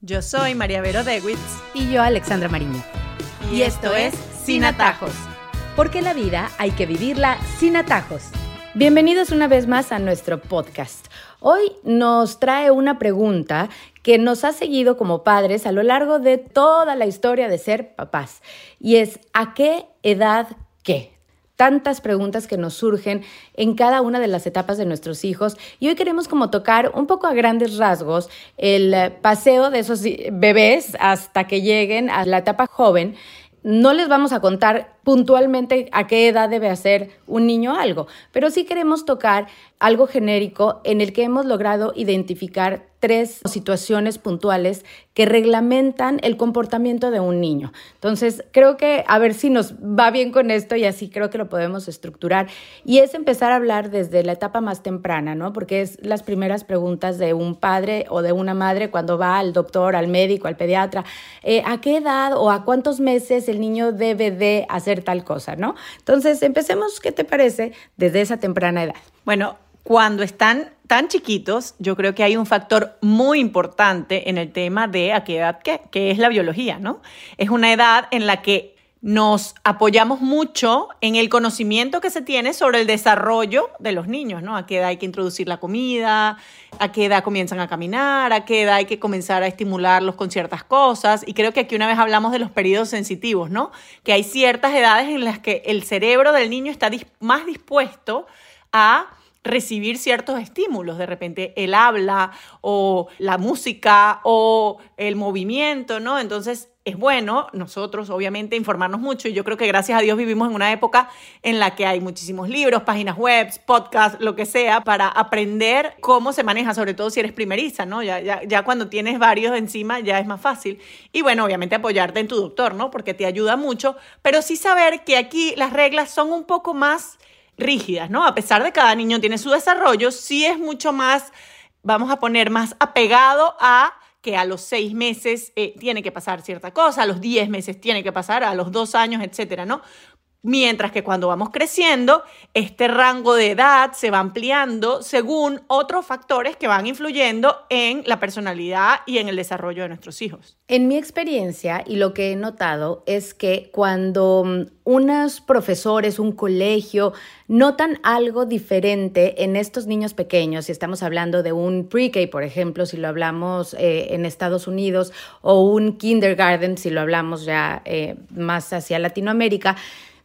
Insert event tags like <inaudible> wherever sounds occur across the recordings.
Yo soy María Vero Dewitz. Y yo, Alexandra Mariño. Y, esto es Sin Atajos. Porque la vida hay que vivirla sin atajos. Bienvenidos una vez más a nuestro podcast. Hoy nos trae una pregunta que nos ha seguido como padres a lo largo de toda la historia de ser papás. Y es, ¿a qué edad qué? Tantas preguntas que nos surgen en cada una de las etapas de nuestros hijos y hoy queremos como tocar un poco a grandes rasgos el paseo de esos bebés hasta que lleguen a la etapa joven. No les vamos a contar puntualmente a qué edad debe hacer un niño algo, pero sí queremos tocar algo genérico en el que hemos logrado identificar tres situaciones puntuales que reglamentan el comportamiento de un niño. Entonces, creo que a ver si nos va bien con esto y así creo que lo podemos estructurar. Y es empezar a hablar desde la etapa más temprana, ¿no? Porque es las primeras preguntas de un padre o de una madre cuando va al doctor, al médico, al pediatra. Eh, ¿A qué edad o a cuántos meses el niño debe de hacer tal cosa, ¿no? Entonces, empecemos, ¿qué te parece? Desde esa temprana edad. Bueno, cuando están tan chiquitos, yo creo que hay un factor muy importante en el tema de a qué edad qué, que es la biología, ¿no? Es una edad en la que nos apoyamos mucho en el conocimiento que se tiene sobre el desarrollo de los niños, ¿no? A qué edad hay que introducir la comida, a qué edad comienzan a caminar, a qué edad hay que comenzar a estimularlos con ciertas cosas. Y creo que aquí una vez hablamos de los periodos sensitivos, ¿no? Que hay ciertas edades en las que el cerebro del niño está más dispuesto a recibir ciertos estímulos, de repente el habla o la música o el movimiento, ¿no? Entonces es bueno nosotros, obviamente, informarnos mucho y yo creo que gracias a Dios vivimos en una época en la que hay muchísimos libros, páginas web, podcasts, lo que sea, para aprender cómo se maneja, sobre todo si eres primeriza, ¿no? Ya, ya, ya cuando tienes varios encima ya es más fácil. Y bueno, obviamente apoyarte en tu doctor, ¿no? Porque te ayuda mucho, pero sí saber que aquí las reglas son un poco más rígidas, ¿no? A pesar de que cada niño tiene su desarrollo, sí es mucho más, vamos a poner, más apegado a que a los seis meses eh, tiene que pasar cierta cosa, a los diez meses tiene que pasar, a los dos años, etcétera, ¿no? Mientras que cuando vamos creciendo, este rango de edad se va ampliando según otros factores que van influyendo en la personalidad y en el desarrollo de nuestros hijos. En mi experiencia y lo que he notado es que cuando mm, unos profesores, un colegio, notan algo diferente en estos niños pequeños, si estamos hablando de un pre-K, por ejemplo, si lo hablamos eh, en Estados Unidos, o un kindergarten, si lo hablamos ya eh, más hacia Latinoamérica,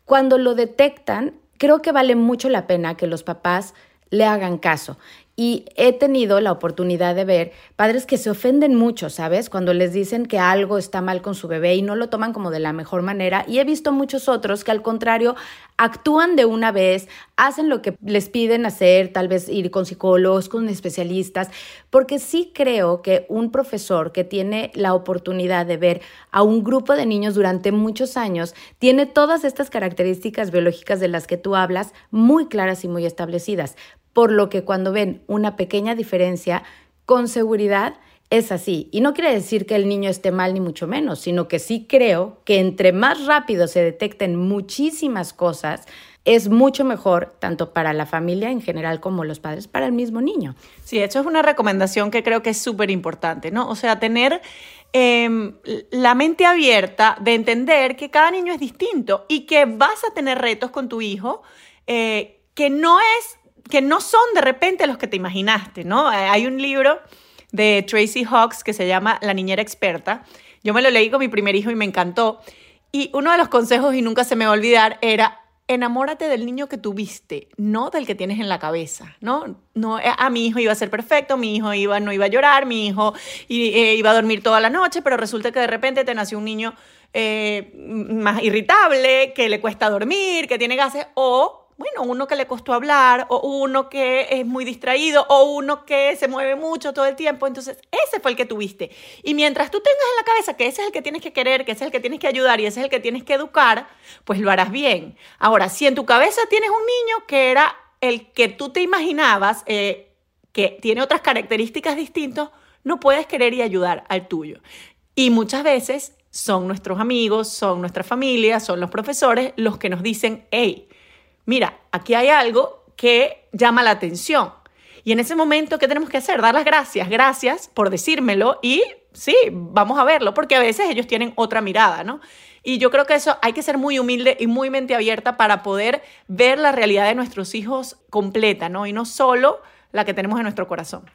cuando lo detectan, creo que vale mucho la pena que los papás le hagan caso. Y he tenido la oportunidad de ver padres que se ofenden mucho, ¿sabes? Cuando les dicen que algo está mal con su bebé y no lo toman como de la mejor manera. Y he visto muchos otros que al contrario actúan de una vez, hacen lo que les piden hacer, tal vez ir con psicólogos, con especialistas, porque sí creo que un profesor que tiene la oportunidad de ver a un grupo de niños durante muchos años tiene todas estas características biológicas de las que tú hablas muy claras y muy establecidas por lo que cuando ven una pequeña diferencia, con seguridad es así. Y no quiere decir que el niño esté mal ni mucho menos, sino que sí creo que entre más rápido se detecten muchísimas cosas, es mucho mejor tanto para la familia en general como los padres para el mismo niño. Sí, eso es una recomendación que creo que es súper importante, ¿no? O sea, tener em, la mente abierta de entender que cada niño es distinto y que vas a tener retos con tu hijo eh, que no es que no son de repente los que te imaginaste, ¿no? Eh, hay un libro de Tracy Hawks que se llama La niñera experta. Yo me lo leí con mi primer hijo y me encantó. Y uno de los consejos, y nunca se me va a olvidar, era enamórate del niño que tuviste, no del que tienes en la cabeza, ¿no? No, eh, a mi hijo iba a ser perfecto, mi hijo iba, no iba a llorar, mi hijo eh, iba a dormir toda la noche, pero resulta que de repente te nació un niño más irritable, que le cuesta dormir, que tiene gases, o bueno, uno que le costó hablar, o uno que es muy distraído, o uno que se mueve mucho todo el tiempo. Entonces, ese fue el que tuviste. Y mientras tú tengas en la cabeza que ese es el que tienes que querer, que ese es el que tienes que ayudar y ese es el que tienes que educar, pues lo harás bien. Ahora, si en tu cabeza tienes un niño que era el que tú te imaginabas, eh, que tiene otras características distintas, no puedes querer y ayudar al tuyo. Y muchas veces son nuestros amigos, son nuestra familia, son los profesores los que nos dicen, hey, mira, aquí hay algo que llama la atención. Y en ese momento, ¿qué tenemos que hacer? Dar las gracias. Gracias por decírmelo y sí, vamos a verlo, porque a veces ellos tienen otra mirada, ¿no? Y yo creo que eso hay que ser muy humilde y muy mente abierta para poder ver la realidad de nuestros hijos completa, ¿no? Y no solo la que tenemos en nuestro corazón.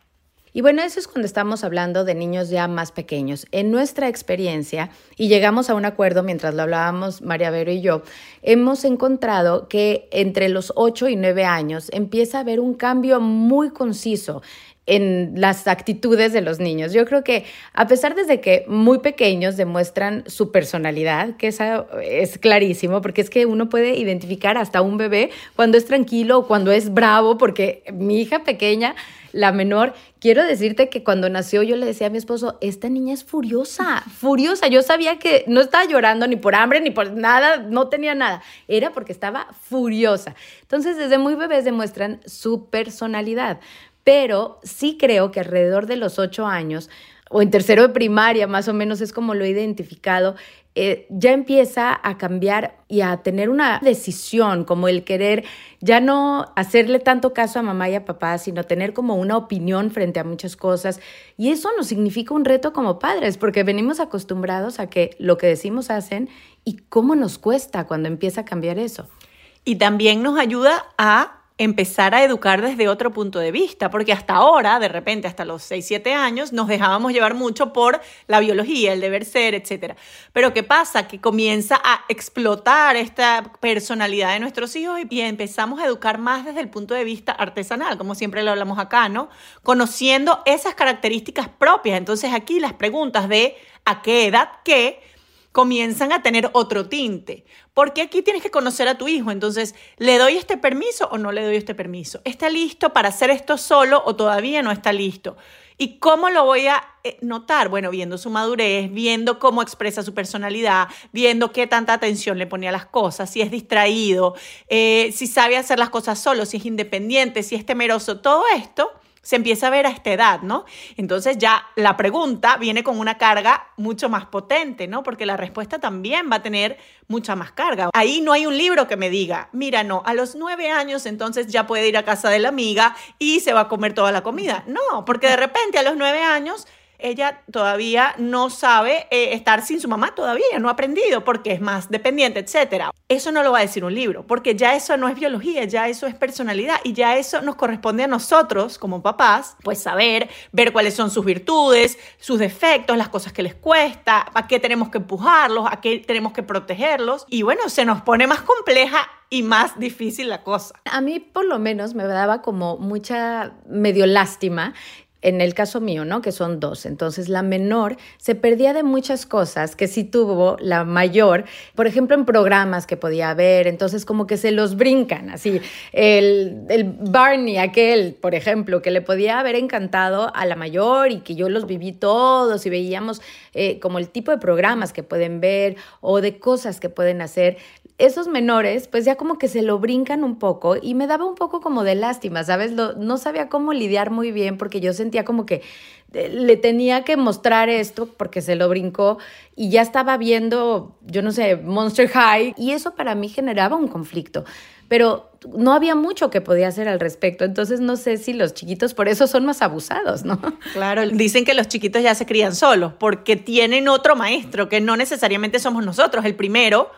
Y bueno, eso es cuando estamos hablando de niños ya más pequeños. En nuestra experiencia, y llegamos a un acuerdo mientras lo hablábamos María Vero y yo, hemos encontrado que entre los 8 y 9 años empieza a haber un cambio muy conciso en las actitudes de los niños. Yo creo que a pesar desde que muy pequeños demuestran su personalidad, que esa es clarísimo, porque es que uno puede identificar hasta un bebé cuando es tranquilo o cuando es bravo, porque mi hija pequeña, la menor, quiero decirte que cuando nació yo le decía a mi esposo, esta niña es furiosa, furiosa. Yo sabía que no estaba llorando ni por hambre ni por nada, no tenía nada. Era porque estaba furiosa. Entonces, desde muy bebés demuestran su personalidad pero sí creo que alrededor de los ocho años o en tercero de primaria, más o menos es como lo he identificado, eh, ya empieza a cambiar y a tener una decisión, como el querer ya no hacerle tanto caso a mamá y a papá, sino tener como una opinión frente a muchas cosas. Y eso nos significa un reto como padres, porque venimos acostumbrados a que lo que decimos hacen y cómo nos cuesta cuando empieza a cambiar eso. Y también nos ayuda a empezar a educar desde otro punto de vista, porque hasta ahora, de repente, hasta los 6, 7 años, nos dejábamos llevar mucho por la biología, el deber ser, etc. Pero ¿qué pasa? Que comienza a explotar esta personalidad de nuestros hijos y empezamos a educar más desde el punto de vista artesanal, como siempre lo hablamos acá, ¿no? Conociendo esas características propias. Entonces aquí las preguntas de a qué edad qué comienzan a tener otro tinte. Porque aquí tienes que conocer a tu hijo. Entonces, ¿le doy este permiso o no le doy este permiso? ¿Está listo para hacer esto solo o todavía no está listo? ¿Y cómo lo voy a eh, notar? Bueno, viendo su madurez, viendo cómo expresa su personalidad, viendo qué tanta atención le pone a las cosas, si es distraído, eh, si sabe hacer las cosas solo, si es independiente, si es temeroso, todo esto se empieza a ver a esta edad, ¿no? Entonces ya la pregunta viene con una carga mucho más potente, ¿no? Porque la respuesta también va a tener mucha más carga. Ahí no hay un libro que me diga, mira, no, a los nueve años entonces ya puede ir a casa de la amiga y se va a comer toda la comida. No, porque de repente a los nueve años ella todavía no sabe eh, estar sin su mamá todavía, no ha aprendido porque es más dependiente, etc. Eso no lo va a decir un libro, porque ya eso no es biología, ya eso es personalidad y ya eso nos corresponde a nosotros como papás, pues saber, ver cuáles son sus virtudes, sus defectos, las cosas que les cuesta, a qué tenemos que empujarlos, a qué tenemos que protegerlos y bueno, se nos pone más compleja y más difícil la cosa. A mí por lo menos me daba como mucha medio lástima en el caso mío, ¿no? Que son dos. Entonces, la menor se perdía de muchas cosas que sí tuvo la mayor, por ejemplo, en programas que podía ver. Entonces, como que se los brincan, así. El, el Barney, aquel, por ejemplo, que le podía haber encantado a la mayor y que yo los viví todos y veíamos eh, como el tipo de programas que pueden ver o de cosas que pueden hacer esos menores, pues ya como que se lo brincan un poco y me daba un poco como de lástima, ¿sabes? no sabía cómo lidiar muy bien porque yo sentía como que eh, le tenía que mostrar esto porque se lo brincó y ya estaba viendo, yo no sé, Monster High y eso para mí generaba un conflicto. Pero no había mucho que podía hacer al respecto, entonces no sé si los chiquitos por eso son más abusados, ¿no? Claro, dicen que los chiquitos ya se crían solos porque tienen otro maestro, que no necesariamente somos nosotros el primero,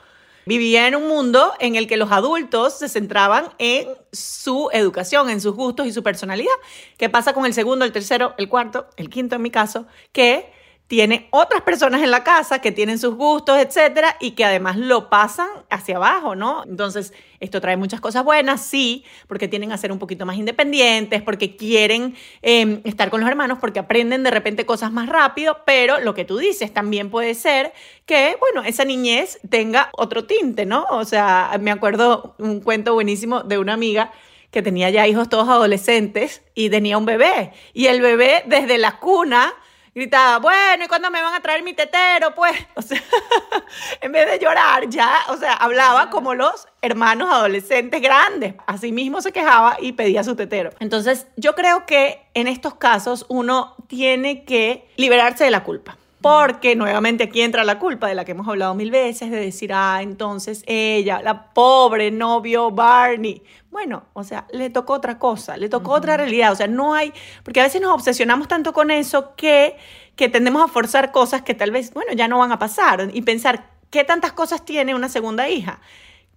Vivía en un mundo en el que los adultos se centraban en su educación, en sus gustos y su personalidad. ¿Qué pasa con el segundo, el tercero, el cuarto, el quinto en mi caso? Que tiene otras personas en la casa que tienen sus gustos, etcétera, y que además lo pasan hacia abajo, ¿no? Entonces, esto trae muchas cosas buenas, sí, porque tienen a ser un poquito más independientes, porque quieren em, estar con los hermanos, porque aprenden de repente cosas más rápido, pero lo que tú dices también puede ser que, bueno, esa niñez tenga otro tinte, ¿no? O sea, me acuerdo un cuento buenísimo de una amiga que tenía ya hijos todos adolescentes y tenía un bebé, y el bebé desde la cuna gritaba, bueno, ¿y cuándo me van a traer mi tetero? Pues, <laughs> o sea, <laughs> en vez de llorar, ya, o sea, hablaba como los hermanos adolescentes grandes. Así mismo se quejaba y pedía su tetero. Entonces, yo creo que en estos casos uno tiene que liberarse de la culpa. Porque nuevamente aquí entra la culpa de la que hemos hablado mil veces, de decir, ah, entonces ella, la pobre novio Barney. Bueno, o sea, le tocó otra cosa, le tocó otra realidad. O sea, no hay, porque a veces nos obsesionamos tanto con eso que, que tendemos a forzar cosas que tal vez, bueno, ya no van a pasar. Y pensar, ¿qué tantas cosas tiene una segunda hija?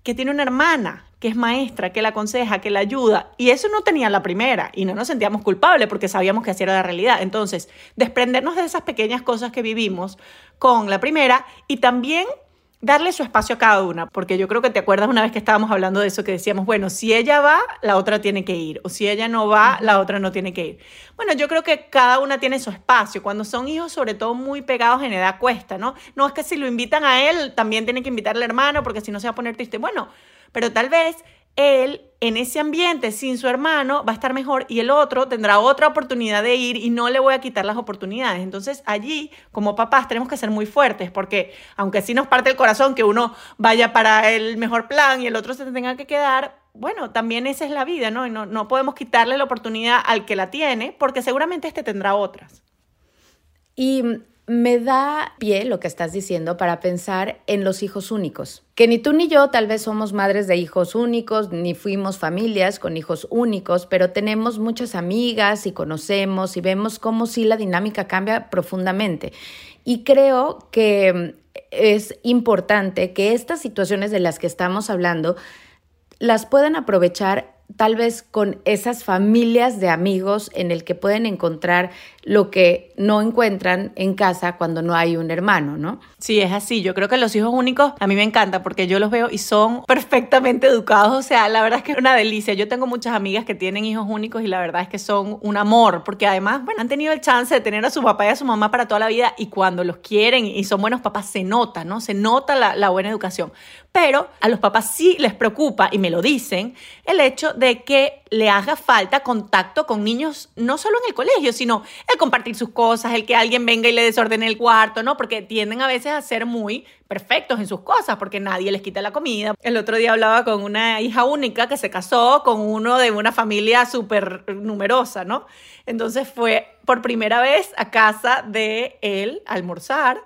Que tiene una hermana, que es maestra, que la aconseja, que la ayuda. Y eso no tenía la primera y no nos sentíamos culpables porque sabíamos que así era la realidad. Entonces, desprendernos de esas pequeñas cosas que vivimos con la primera y también darle su espacio a cada una, porque yo creo que te acuerdas una vez que estábamos hablando de eso, que decíamos, bueno, si ella va, la otra tiene que ir, o si ella no va, la otra no tiene que ir. Bueno, yo creo que cada una tiene su espacio. Cuando son hijos, sobre todo muy pegados en edad, cuesta, ¿no? No es que si lo invitan a él, también tienen que invitar al hermano, porque si no se va a poner triste. Bueno, pero tal vez él en ese ambiente sin su hermano va a estar mejor y el otro tendrá otra oportunidad de ir y no le voy a quitar las oportunidades. Entonces allí, como papás, tenemos que ser muy fuertes porque aunque sí nos parte el corazón que uno vaya para el mejor plan y el otro se tenga que quedar, bueno, también esa es la vida, ¿no? Y no, no podemos quitarle la oportunidad al que la tiene porque seguramente este tendrá otras. Y me da pie lo que estás diciendo para pensar en los hijos únicos. Que ni tú ni yo tal vez somos madres de hijos únicos, ni fuimos familias con hijos únicos, pero tenemos muchas amigas y conocemos y vemos cómo sí la dinámica cambia profundamente. Y creo que es importante que estas situaciones de las que estamos hablando las puedan aprovechar tal vez con esas familias de amigos en el que pueden encontrar lo que no encuentran en casa cuando no hay un hermano, ¿no? Sí, es así. Yo creo que los hijos únicos a mí me encanta porque yo los veo y son <laughs> perfectamente educados. O sea, la verdad es que es una delicia. Yo tengo muchas amigas que tienen hijos únicos y la verdad es que son un amor porque además, bueno, han tenido el chance de tener a su papá y a su mamá para toda la vida y cuando los quieren y son buenos papás se nota, ¿no? Se nota la, la buena educación. Pero a los papás sí les preocupa, y me lo dicen, el de que le haga falta contacto con niños, no solo en el colegio, sino el compartir sus cosas, el que alguien venga y le desordene el cuarto, ¿no? Porque tienden a veces a ser muy perfectos en sus cosas, porque nadie les quita la comida. El otro día hablaba con una hija única que se casó con uno de una familia súper numerosa, ¿no? Entonces fue por primera vez a casa de él almorzar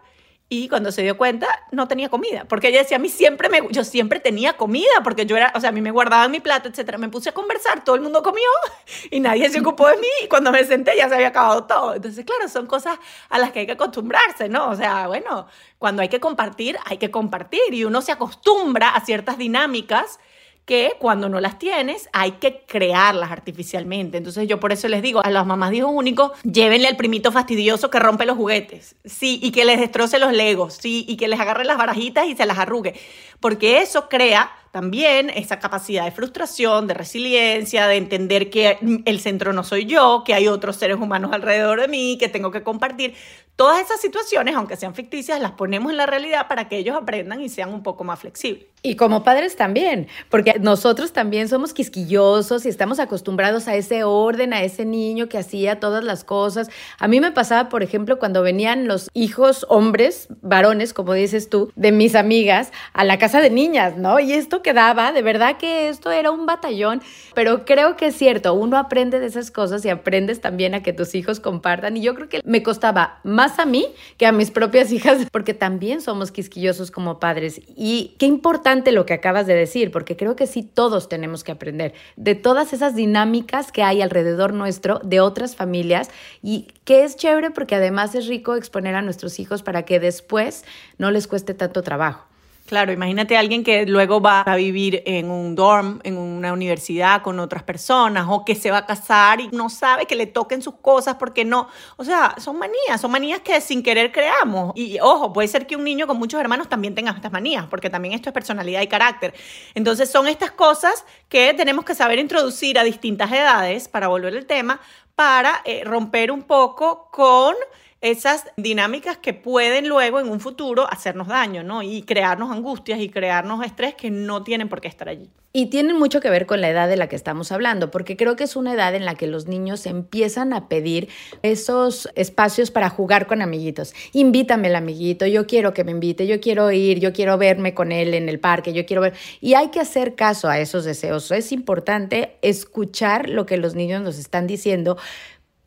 y cuando se dio cuenta, no tenía comida. Porque ella decía, a mí siempre me, yo siempre tenía comida, porque yo era, o sea, a mí me guardaban mi plato, etcétera. Me puse a conversar, todo el mundo comió <laughs> y nadie se ocupó de mí. Y cuando me senté ya se había acabado todo. Entonces, claro, son cosas a las que hay que acostumbrarse, ¿no? O sea, bueno, cuando hay que compartir, hay que compartir. Y uno se acostumbra a ciertas dinámicas que cuando no las tienes hay que crearlas artificialmente. Entonces yo por eso les digo a las mamás de hijos únicos, llévenle al primito fastidioso que rompe los juguetes, sí, y que les destroce los legos, sí, y que les agarre las barajitas y se las arrugue, porque eso crea también esa capacidad de frustración, de resiliencia, de entender que el centro no soy yo, que hay otros seres humanos alrededor de mí, que tengo que compartir. Todas esas situaciones, aunque sean ficticias, las ponemos en la realidad para que ellos aprendan y sean un poco más flexibles. Y como padres también, porque nosotros también somos quisquillosos y estamos acostumbrados a ese orden, a ese niño que hacía todas las cosas. A mí me pasaba, por ejemplo, cuando venían los hijos hombres, varones, como dices tú, de mis amigas, a la casa de niñas, ¿no? Y esto quedaba, de verdad que esto era un batallón, pero creo que es cierto, uno aprende de esas cosas y aprendes también a que tus hijos compartan. Y yo creo que me costaba más a mí que a mis propias <laughs> hijas, porque también somos quisquillosos como padres. Y qué importante lo que acabas de decir, porque creo que sí todos tenemos que aprender de todas esas dinámicas que hay alrededor nuestro, de otras familias, y que es chévere porque además es rico exponer a nuestros hijos para que después no les cueste tanto trabajo. Claro, imagínate a alguien que luego va a vivir en un dorm, en una universidad con otras personas, o que se va a casar y no sabe que le toquen sus cosas porque no. O sea, son manías, son manías que sin querer creamos. Y ojo, puede ser que un niño con muchos hermanos también tenga estas manías, porque también esto es personalidad y carácter. Entonces, son estas cosas que tenemos que saber introducir a distintas edades, para volver al tema, para eh, romper un poco con esas dinámicas que pueden luego en un futuro hacernos daño, ¿no? Y crearnos angustias y crearnos estrés que no tienen por qué estar allí. Y tienen mucho que ver con la edad de la que estamos hablando, porque creo que es una edad en la que los niños empiezan a pedir esos espacios para jugar con amiguitos. Invítame el amiguito, yo quiero que me invite, yo quiero ir, yo quiero verme con él en el parque, yo quiero ver. Y hay que hacer caso a esos deseos. Es importante escuchar lo que los niños nos están diciendo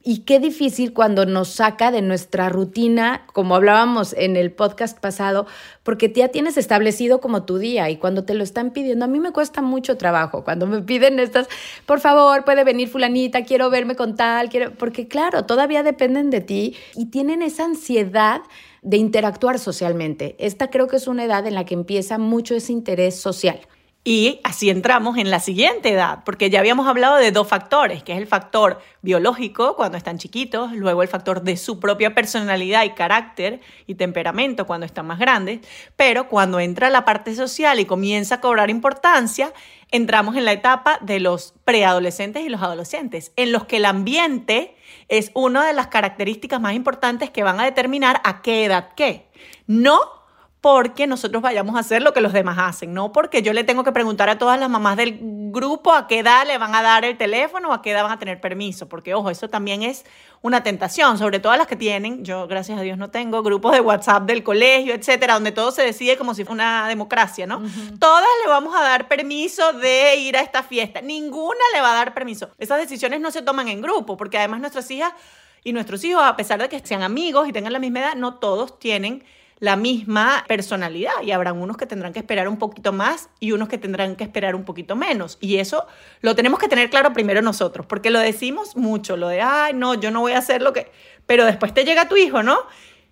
Y qué difícil cuando nos saca de nuestra rutina, como hablábamos en el podcast pasado, porque ya tienes establecido como tu día y cuando te lo están pidiendo, a mí me cuesta mucho trabajo. Cuando me piden estas, por favor, puede venir fulanita, quiero verme con tal, quiero, porque claro, todavía dependen de ti y tienen esa ansiedad de interactuar socialmente. Esta creo que es una edad en la que empieza mucho ese interés social. Y así entramos en la siguiente edad, porque ya habíamos hablado de dos factores, que es el factor biológico cuando están chiquitos, luego el factor de su propia personalidad y carácter y temperamento cuando están más grandes, pero cuando entra la parte social y comienza a cobrar importancia, entramos en la etapa de los preadolescentes y los adolescentes, en los que el ambiente es una de las características más importantes que van a determinar a qué edad qué. No porque nosotros vayamos a hacer lo que los demás hacen, no porque yo le tengo que preguntar a todas las mamás del grupo a qué edad le van a dar el teléfono o a qué edad van a tener permiso, porque ojo, eso también es una tentación, sobre todo las que tienen, yo gracias a Dios no tengo grupos de WhatsApp del colegio, etcétera, donde todo se decide como si fuera una democracia, ¿no? Todas le vamos a dar permiso de ir a esta fiesta, ninguna le va a dar permiso. Esas decisiones no se toman en grupo, porque además nuestras hijas y nuestros hijos, a pesar de que sean amigos y tengan la misma edad, no todos tienen la misma personalidad y habrán unos que tendrán que esperar un poquito más y unos que tendrán que esperar un poquito menos. Y eso lo tenemos que tener claro primero nosotros, porque lo decimos mucho, lo de, ay, no, yo no voy a hacer lo que... Pero después te llega tu hijo, ¿no?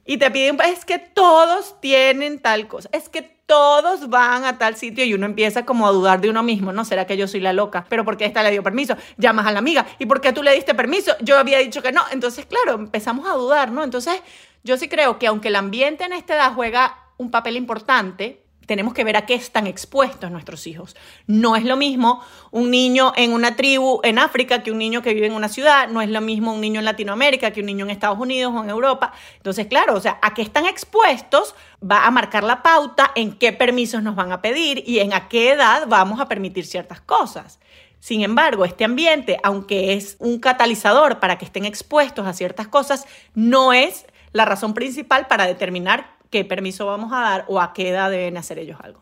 Y te piden, es que todos tienen tal cosa, es que todos van a tal sitio y uno empieza como a dudar de uno mismo, ¿no? ¿Será que yo soy la loca? ¿Pero por qué esta le dio permiso? Llamas a la amiga, ¿y por qué tú le diste permiso? Yo había dicho que no. Entonces, claro, empezamos a dudar, ¿no? Entonces, yo sí creo que aunque el ambiente en esta edad juega un papel importante, tenemos que ver a qué están expuestos nuestros hijos. No es lo mismo un niño en una tribu en África que un niño que vive en una ciudad, no es lo mismo un niño en Latinoamérica que un niño en Estados Unidos o en Europa. Entonces, claro, o sea, a qué están expuestos va a marcar la pauta en qué permisos nos van a pedir y en a qué edad vamos a permitir ciertas cosas. Sin embargo, este ambiente, aunque es un catalizador para que estén expuestos a ciertas cosas, no es la razón principal para determinar qué permiso vamos a dar o a qué edad deben hacer ellos algo.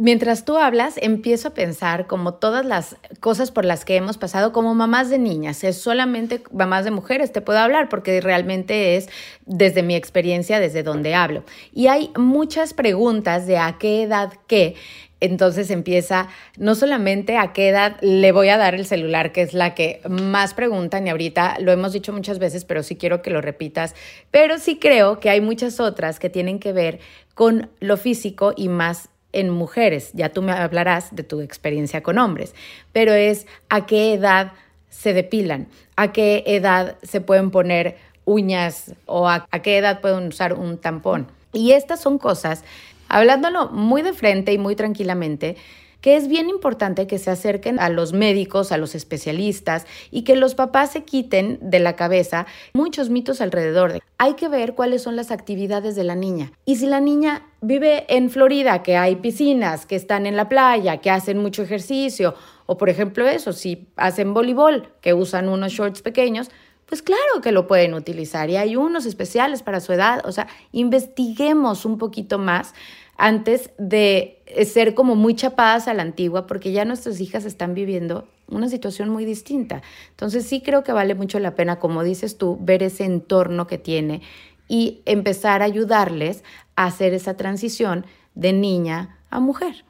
Mientras tú hablas, empiezo a pensar como todas las cosas por las que hemos pasado como mamás de niñas. Es solamente mamás de mujeres, te puedo hablar porque realmente es desde mi experiencia, desde donde hablo. Y hay muchas preguntas de a qué edad qué entonces empieza no solamente a qué edad le voy a dar el celular, que es la que más preguntan y ahorita lo hemos dicho muchas veces, pero sí quiero que lo repitas, pero sí creo que hay muchas otras que tienen que ver con lo físico y más en mujeres. Ya tú me hablarás de tu experiencia con hombres, pero es a qué edad se depilan, a qué edad se pueden poner uñas o a, a qué edad pueden usar un tampón. Y estas son cosas hablándolo muy de frente y muy tranquilamente, que es bien importante que se acerquen a los médicos, a los especialistas y que los papás se quiten de la cabeza muchos mitos alrededor. De. Hay que ver cuáles son las actividades de la niña. Y si la niña vive en Florida, que hay piscinas, que están en la playa, que hacen mucho ejercicio, o por ejemplo eso, si hacen voleibol, que usan unos shorts pequeños, pues claro que lo pueden utilizar y hay unos especiales para su edad. O sea, investiguemos un poquito más antes de ser como muy chapadas a la antigua, porque ya nuestras hijas están viviendo una situación muy distinta. Entonces sí creo que vale mucho la pena, como dices tú, ver ese entorno que tiene y empezar a ayudarles a hacer esa transición de niña a mujer.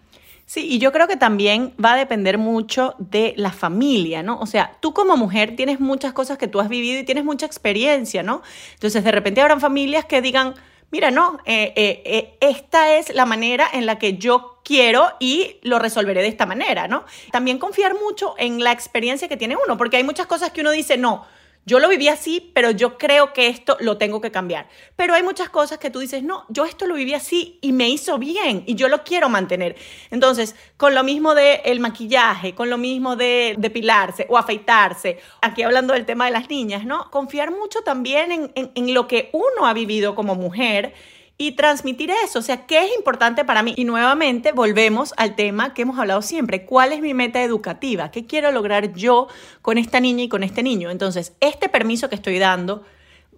Sí, y yo creo que también va a depender mucho de la familia, ¿no? O sea, tú como mujer tienes muchas cosas que tú has vivido y tienes mucha experiencia, ¿no? Entonces, de repente habrán familias que digan, mira, no, eh, eh, eh, esta es la manera en la que yo quiero y lo resolveré de esta manera, ¿no? También confiar mucho en la experiencia que tiene uno, porque hay muchas cosas que uno dice, no, yo lo viví así, pero yo creo que esto lo tengo que cambiar. Pero hay muchas cosas que tú dices, no, yo esto lo viví así y me hizo bien y yo lo quiero mantener. Entonces, con lo mismo del el maquillaje, con lo mismo de depilarse o afeitarse, aquí hablando del tema de las niñas, ¿no? Confiar mucho también en, en lo que uno ha vivido como mujer y transmitir eso. O sea, ¿qué es importante para mí? Y nuevamente volvemos al tema que hemos hablado siempre. ¿Cuál es mi meta educativa? ¿Qué quiero lograr yo con esta niña y con este niño? Entonces, este permiso que estoy dando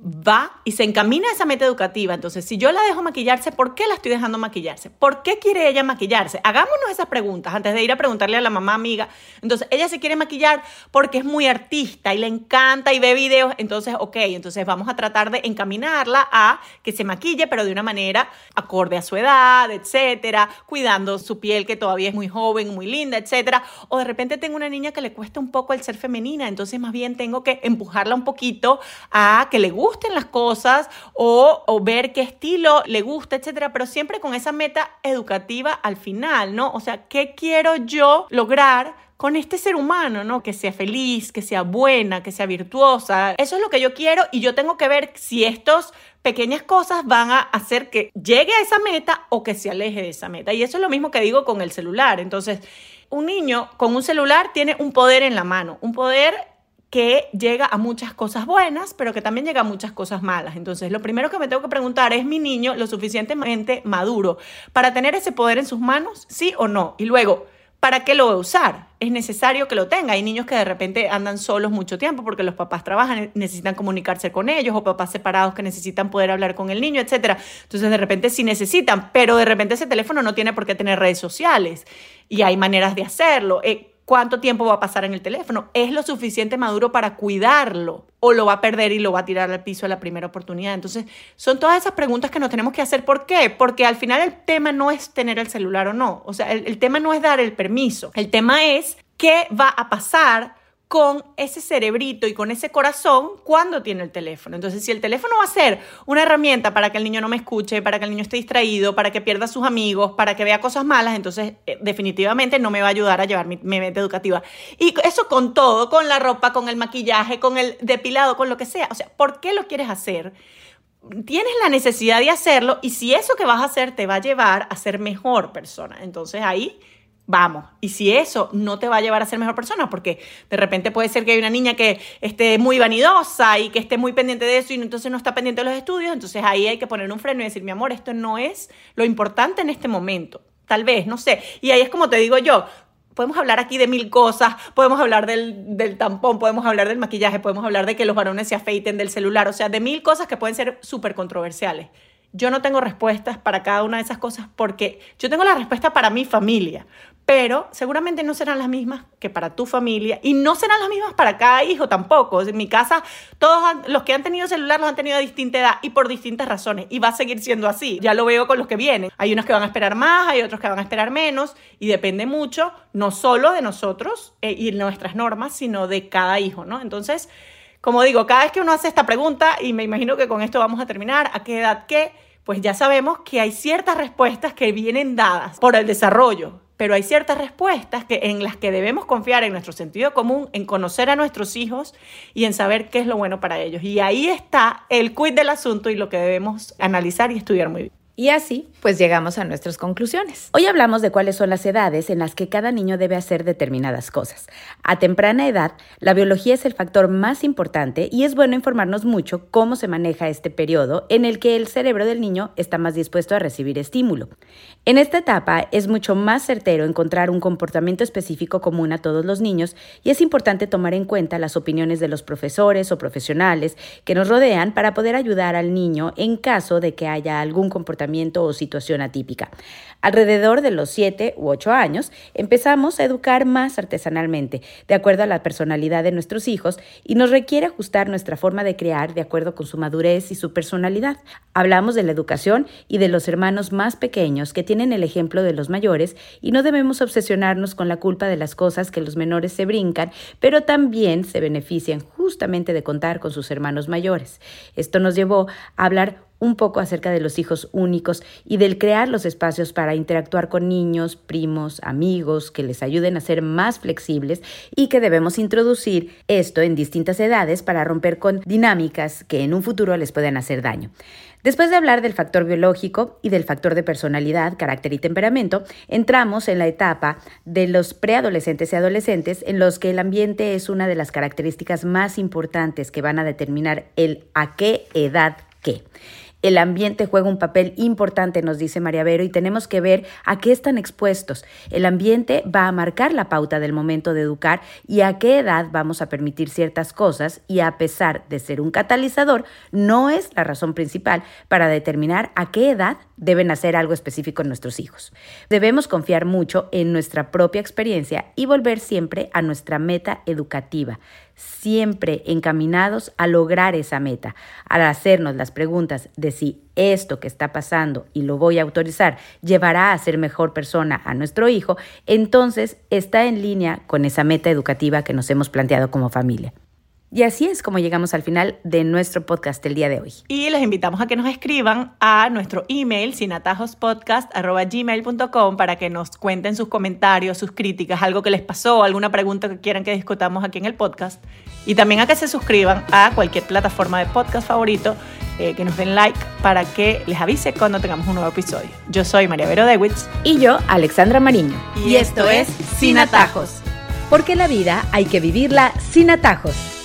va y se encamina a esa meta educativa. Entonces, si yo la dejo maquillarse, ¿por qué la estoy dejando maquillarse? ¿Por qué quiere ella maquillarse? Hagámonos esas preguntas antes de ir a preguntarle a la mamá amiga. Entonces, ella se quiere maquillar porque es muy artista y le encanta y ve videos. Entonces, ok, entonces vamos a tratar de encaminarla a que se maquille, pero de una manera acorde a su edad, etcétera, cuidando su piel que todavía es muy joven, muy linda, etcétera. O de repente tengo una niña que le cuesta un poco el ser femenina, entonces más bien tengo que empujarla un poquito a que le guste gusten las cosas o, ver qué estilo le gusta, etcétera, pero siempre con esa meta educativa al final, ¿no? O sea, ¿qué quiero yo lograr con este ser humano, ¿no? Que sea feliz, que sea buena, que sea virtuosa. Eso es lo que yo quiero y yo tengo que ver si estas pequeñas cosas van a hacer que llegue a esa meta o que se aleje de esa meta. Y eso es lo mismo que digo con el celular. Entonces, un niño con un celular tiene un poder en la mano, un poder que llega a muchas cosas buenas, pero que también llega a muchas cosas malas. Entonces, lo primero que me tengo que preguntar es, ¿mi niño lo suficientemente maduro para tener ese poder en sus manos? ¿Sí o no? Y luego, ¿para qué lo va a usar? Es necesario que lo tenga. Hay niños que de repente andan solos mucho tiempo porque los papás trabajan, necesitan comunicarse con ellos, o papás separados que necesitan poder hablar con el niño, etc. Entonces, de repente sí necesitan, pero de repente ese teléfono no tiene por qué tener redes sociales. Y hay maneras de hacerlo. Eh, cuánto tiempo va a pasar en el teléfono. ¿Es lo suficiente maduro para cuidarlo? ¿O lo va a perder y lo va a tirar al piso a la primera oportunidad? Entonces, son todas esas preguntas que nos tenemos que hacer. ¿Por qué? Porque al final el tema no es tener el celular o no. O sea, el, el tema no es dar el permiso. El tema es qué va a pasar con ese cerebrito y con ese corazón cuando tiene el teléfono. Entonces, si el teléfono va a ser una herramienta para que el niño no me escuche, para que el niño esté distraído, para que pierda sus amigos, para que vea cosas malas, entonces eh, definitivamente no me va a ayudar a llevar mi, mi meta educativa. Y eso con todo, con la ropa, con el maquillaje, con el depilado, con lo que sea. O sea, ¿por qué lo quieres hacer? tienes la necesidad de hacerlo y si eso que vas a hacer te va a llevar a ser mejor persona, entonces ahí vamos. Y si eso no te va a llevar a ser mejor persona, porque de repente puede ser que hay una niña que esté muy vanidosa y que esté muy pendiente de eso y entonces no está pendiente de los estudios, entonces ahí hay que poner un freno y decir, mi amor, esto no es lo importante en este momento. Tal vez, no sé. Y ahí es como te digo yo, podemos hablar aquí de mil cosas, podemos hablar del, del, tampón, podemos hablar del maquillaje, podemos hablar de que los varones se afeiten del celular, o sea, de mil cosas que pueden ser súper controversiales. Yo no tengo respuestas para cada una de esas cosas porque yo tengo la respuesta para mi familia, pero seguramente no serán las mismas que para tu familia y no serán las mismas para cada hijo tampoco. En mi casa, todos los que han tenido celular los han tenido a distinta edad y por distintas razones y va a seguir siendo así. Ya lo veo con los que vienen. Hay unos que van a esperar más, hay otros que van a esperar menos y depende mucho no solo de nosotros eh, y nuestras normas, sino de cada hijo, ¿no? Entonces, como digo, cada vez que uno hace esta pregunta, y me imagino que con esto vamos a terminar, ¿a qué edad qué? Pues ya sabemos que hay ciertas respuestas que vienen dadas por el desarrollo pero hay ciertas respuestas que, en las que debemos confiar en nuestro sentido común, en conocer a nuestros hijos y en saber qué es lo bueno para ellos. Y ahí está el quid del asunto y lo que debemos analizar y estudiar muy bien. Y así, pues llegamos a nuestras conclusiones. Hoy hablamos de cuáles son las edades en las que cada niño debe hacer determinadas cosas. A temprana edad, la biología es el factor más importante y es bueno informarnos mucho cómo se maneja este periodo en el que el cerebro del niño está más dispuesto a recibir estímulo. En esta etapa es mucho más certero encontrar un comportamiento específico común a todos los niños y es importante tomar en cuenta las opiniones de los profesores o profesionales que nos rodean para poder ayudar al niño en caso de que haya algún comportamiento o situación atípica. Alrededor de los 7 u 8 años empezamos a educar más artesanalmente, de acuerdo a la personalidad de nuestros hijos, y nos requiere ajustar nuestra forma de crear de acuerdo con su madurez y su personalidad. Hablamos de la educación y de los hermanos más pequeños que tienen el ejemplo de los mayores y no debemos obsesionarnos con la culpa de las cosas que los menores se brincan, pero también se benefician justamente de contar con sus hermanos mayores. Esto nos llevó a hablar un poco acerca de los hijos únicos y del crear los espacios para interactuar con niños, primos, amigos, que les ayuden a ser más flexibles y que debemos introducir esto en distintas edades para romper con dinámicas que en un futuro les pueden hacer daño. Después de hablar del factor biológico y del factor de personalidad, carácter y temperamento, entramos en la etapa de los preadolescentes y adolescentes en los que el ambiente es una de las características más importantes que van a determinar el a qué edad qué. El ambiente juega un papel importante, nos dice María Vero, y tenemos que ver a qué están expuestos. El ambiente va a marcar la pauta del momento de educar y a qué edad vamos a permitir ciertas cosas y a pesar de ser un catalizador, no es la razón principal para determinar a qué edad deben hacer algo específico en nuestros hijos. Debemos confiar mucho en nuestra propia experiencia y volver siempre a nuestra meta educativa siempre encaminados a lograr esa meta. Al hacernos las preguntas de si esto que está pasando y lo voy a autorizar llevará a ser mejor persona a nuestro hijo, entonces está en línea con esa meta educativa que nos hemos planteado como familia. Y así es como llegamos al final de nuestro podcast el día de hoy. Y les invitamos a que nos escriban a nuestro email sinatajospodcast.gmail.com para que nos cuenten sus comentarios, sus críticas, algo que les pasó, alguna pregunta que quieran que discutamos aquí en el podcast. Y también a que se suscriban a cualquier plataforma de podcast favorito, eh, que nos den like para que les avise cuando tengamos un nuevo episodio. Yo soy María Vero Dewitz. Y yo, Alexandra Mariño. Y, esto es Sin Atajos. Porque la vida hay que vivirla sin atajos.